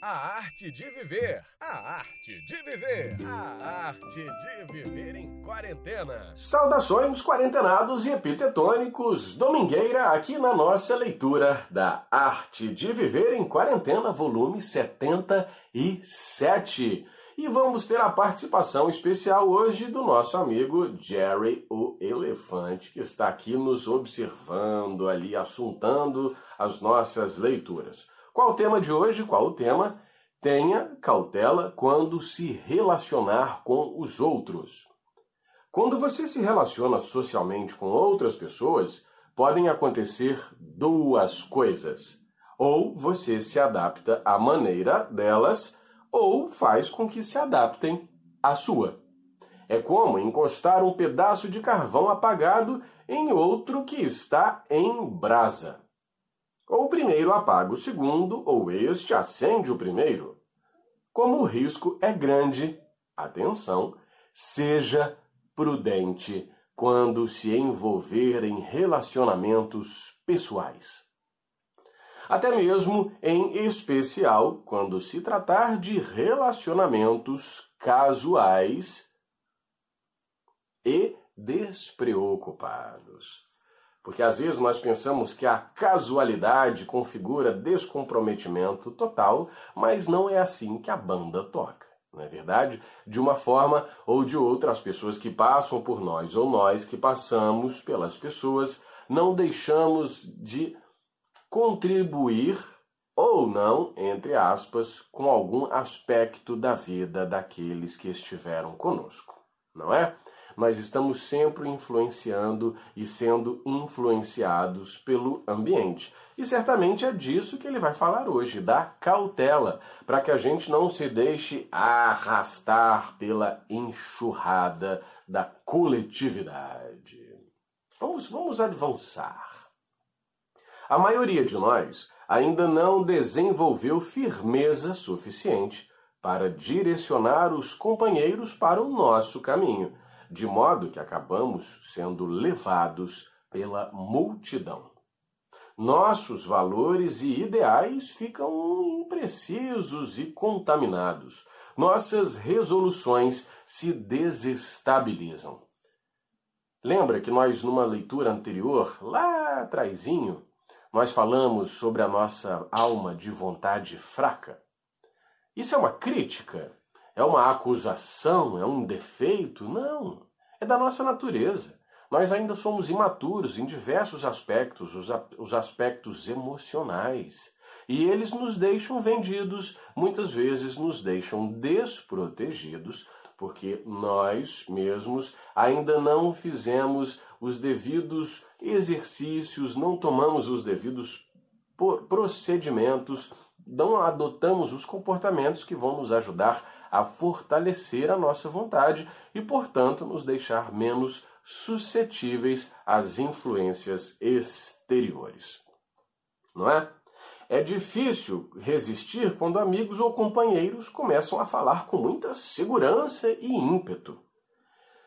A arte de viver. A arte de viver. A arte de viver em quarentena. Saudações quarentenados e epitetônicos. Domingueira aqui na nossa leitura da Arte de Viver em Quarentena, volume 77. E vamos ter a participação especial hoje do nosso amigo Jerry o Elefante, que está aqui nos observando ali, assuntando as nossas leituras. Qual o tema de hoje? Qual o tema? Tenha cautela quando se relacionar com os outros. Quando você se relaciona socialmente com outras pessoas, podem acontecer duas coisas. Ou você se adapta à maneira delas, ou faz com que se adaptem à sua. É como encostar um pedaço de carvão apagado em outro que está em brasa. Ou o primeiro apaga o segundo, ou este acende o primeiro. Como o risco é grande, atenção, seja prudente quando se envolver em relacionamentos pessoais. Até mesmo em especial quando se tratar de relacionamentos casuais e despreocupados. Porque às vezes nós pensamos que a casualidade configura descomprometimento total, mas não é assim que a banda toca. Não é verdade? De uma forma ou de outra, as pessoas que passam por nós ou nós que passamos pelas pessoas, não deixamos de contribuir ou não, entre aspas, com algum aspecto da vida daqueles que estiveram conosco, não é? Nós estamos sempre influenciando e sendo influenciados pelo ambiente. E certamente é disso que ele vai falar hoje, da cautela, para que a gente não se deixe arrastar pela enxurrada da coletividade. Vamos, vamos avançar. A maioria de nós ainda não desenvolveu firmeza suficiente para direcionar os companheiros para o nosso caminho de modo que acabamos sendo levados pela multidão. Nossos valores e ideais ficam imprecisos e contaminados. Nossas resoluções se desestabilizam. Lembra que nós, numa leitura anterior, lá atrasinho, nós falamos sobre a nossa alma de vontade fraca? Isso é uma crítica é uma acusação? É um defeito? Não. É da nossa natureza. Nós ainda somos imaturos em diversos aspectos, os, os aspectos emocionais. E eles nos deixam vendidos, muitas vezes nos deixam desprotegidos, porque nós mesmos ainda não fizemos os devidos exercícios, não tomamos os devidos procedimentos, não adotamos os comportamentos que vão nos ajudar a fortalecer a nossa vontade e, portanto, nos deixar menos suscetíveis às influências exteriores. Não é? É difícil resistir quando amigos ou companheiros começam a falar com muita segurança e ímpeto.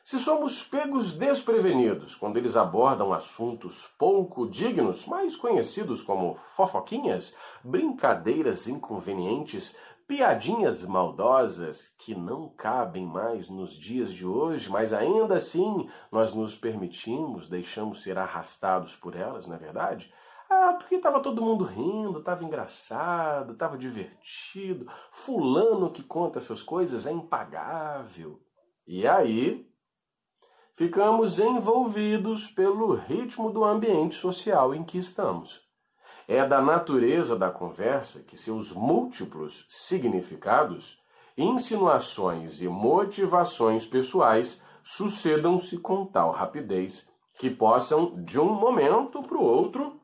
Se somos pegos desprevenidos quando eles abordam assuntos pouco dignos, mais conhecidos como fofoquinhas, brincadeiras inconvenientes, piadinhas maldosas que não cabem mais nos dias de hoje, mas ainda assim nós nos permitimos, deixamos ser arrastados por elas, não é verdade? Ah, porque estava todo mundo rindo, estava engraçado, estava divertido. Fulano que conta essas coisas é impagável. E aí, ficamos envolvidos pelo ritmo do ambiente social em que estamos. É da natureza da conversa que seus múltiplos significados, insinuações e motivações pessoais sucedam-se com tal rapidez que possam, de um momento para o outro,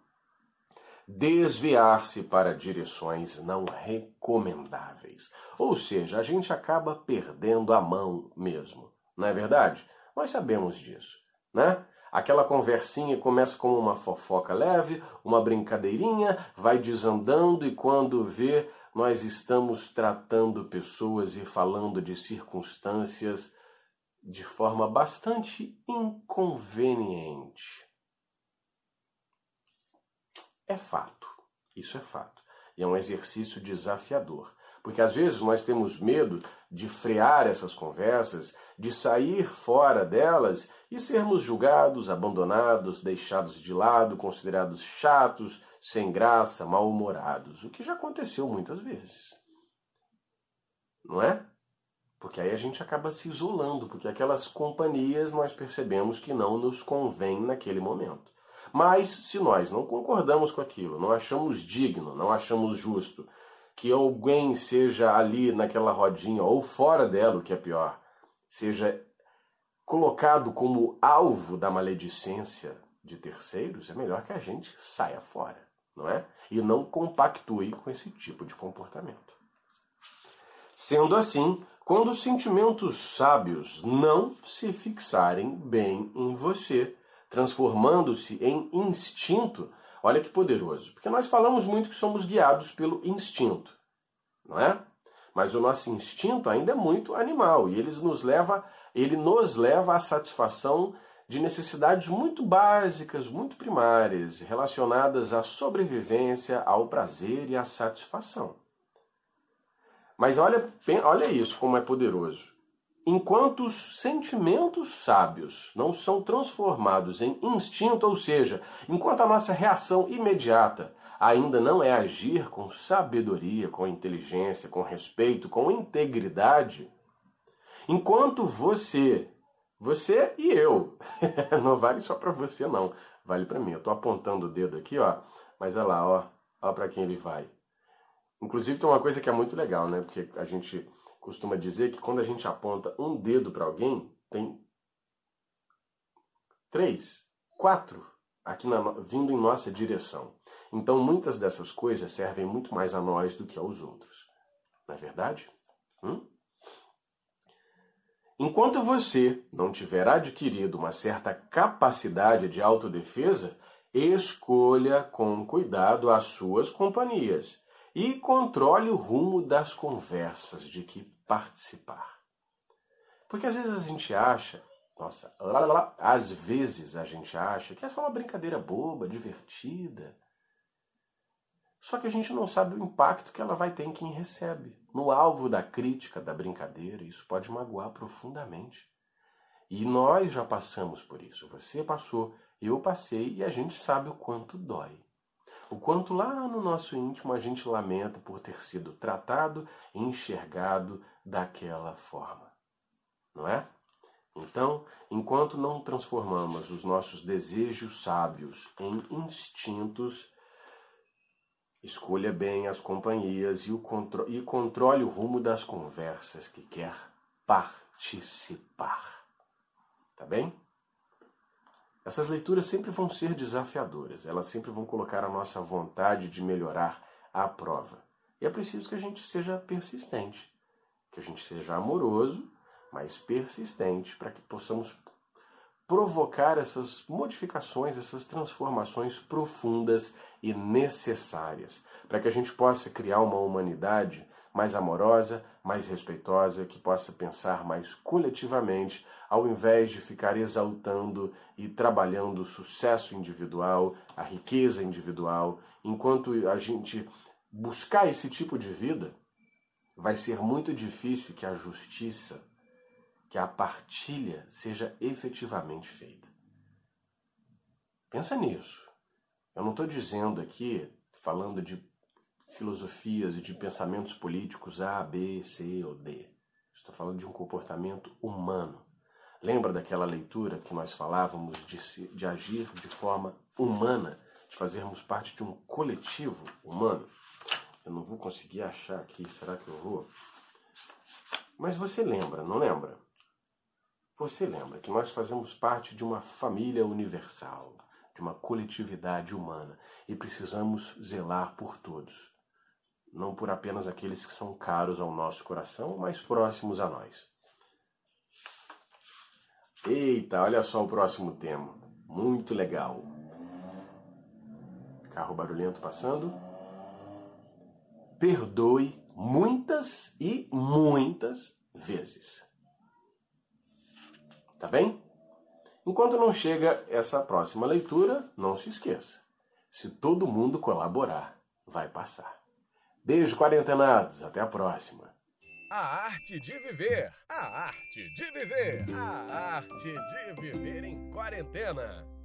desviar-se para direções não recomendáveis. Ou seja, a gente acaba perdendo a mão mesmo. Não é verdade? Nós sabemos disso, né? Aquela conversinha começa como uma fofoca leve, uma brincadeirinha, vai desandando e quando vê, nós estamos tratando pessoas e falando de circunstâncias de forma bastante inconveniente. É fato, isso é fato. E é um exercício desafiador. Porque às vezes nós temos medo de frear essas conversas, de sair fora delas e sermos julgados, abandonados, deixados de lado, considerados chatos, sem graça, mal-humorados, o que já aconteceu muitas vezes. Não é? Porque aí a gente acaba se isolando, porque aquelas companhias nós percebemos que não nos convém naquele momento. Mas se nós não concordamos com aquilo, não achamos digno, não achamos justo que alguém seja ali naquela rodinha ou fora dela, o que é pior, seja colocado como alvo da maledicência de terceiros, é melhor que a gente saia fora, não é? E não compactue com esse tipo de comportamento. Sendo assim, quando os sentimentos sábios não se fixarem bem em você, transformando-se em instinto, olha que poderoso. Porque nós falamos muito que somos guiados pelo instinto, não é? Mas o nosso instinto ainda é muito animal e ele nos leva, ele nos leva à satisfação de necessidades muito básicas, muito primárias, relacionadas à sobrevivência, ao prazer e à satisfação. Mas olha, olha isso como é poderoso. Enquanto os sentimentos sábios não são transformados em instinto, ou seja, enquanto a nossa reação imediata ainda não é agir com sabedoria, com inteligência, com respeito, com integridade, enquanto você, você e eu, não vale só para você não, vale para mim. Eu estou apontando o dedo aqui, ó, mas olha lá, ó, ó para quem ele vai. Inclusive tem uma coisa que é muito legal, né? Porque a gente costuma dizer que quando a gente aponta um dedo para alguém, tem três, quatro aqui na, vindo em nossa direção. Então muitas dessas coisas servem muito mais a nós do que aos outros. Não é verdade? Hum? Enquanto você não tiver adquirido uma certa capacidade de autodefesa, escolha com cuidado as suas companhias e controle o rumo das conversas de que participar. Porque às vezes a gente acha, nossa, lá, lá, lá, às vezes a gente acha que é só uma brincadeira boba, divertida. Só que a gente não sabe o impacto que ela vai ter em quem recebe. No alvo da crítica, da brincadeira, isso pode magoar profundamente. E nós já passamos por isso. Você passou, eu passei e a gente sabe o quanto dói. O quanto lá no nosso íntimo a gente lamenta por ter sido tratado enxergado daquela forma. Não é? Então, enquanto não transformamos os nossos desejos sábios em instintos, escolha bem as companhias e, o contro e controle o rumo das conversas que quer participar. Tá bem? Essas leituras sempre vão ser desafiadoras, elas sempre vão colocar a nossa vontade de melhorar à prova. E é preciso que a gente seja persistente, que a gente seja amoroso, mas persistente, para que possamos provocar essas modificações, essas transformações profundas e necessárias, para que a gente possa criar uma humanidade mais amorosa, mais respeitosa, que possa pensar mais coletivamente, ao invés de ficar exaltando e trabalhando o sucesso individual, a riqueza individual, enquanto a gente buscar esse tipo de vida, vai ser muito difícil que a justiça, que a partilha seja efetivamente feita. Pensa nisso. Eu não estou dizendo aqui, falando de filosofias e de pensamentos políticos A, B, C ou D. Estou falando de um comportamento humano. Lembra daquela leitura que nós falávamos de, se, de agir de forma humana, de fazermos parte de um coletivo humano? Eu não vou conseguir achar aqui, será que eu vou? Mas você lembra, não lembra? Você lembra que nós fazemos parte de uma família universal, de uma coletividade humana e precisamos zelar por todos não por apenas aqueles que são caros ao nosso coração, mas próximos a nós. Eita, olha só o próximo tema. Muito legal. Carro barulhento passando. Perdoe muitas e muitas vezes. Tá bem? Enquanto não chega essa próxima leitura, não se esqueça. Se todo mundo colaborar, vai passar. Beijo, quarentenados. Até a próxima. A arte de viver. A arte de viver. A arte de viver em quarentena.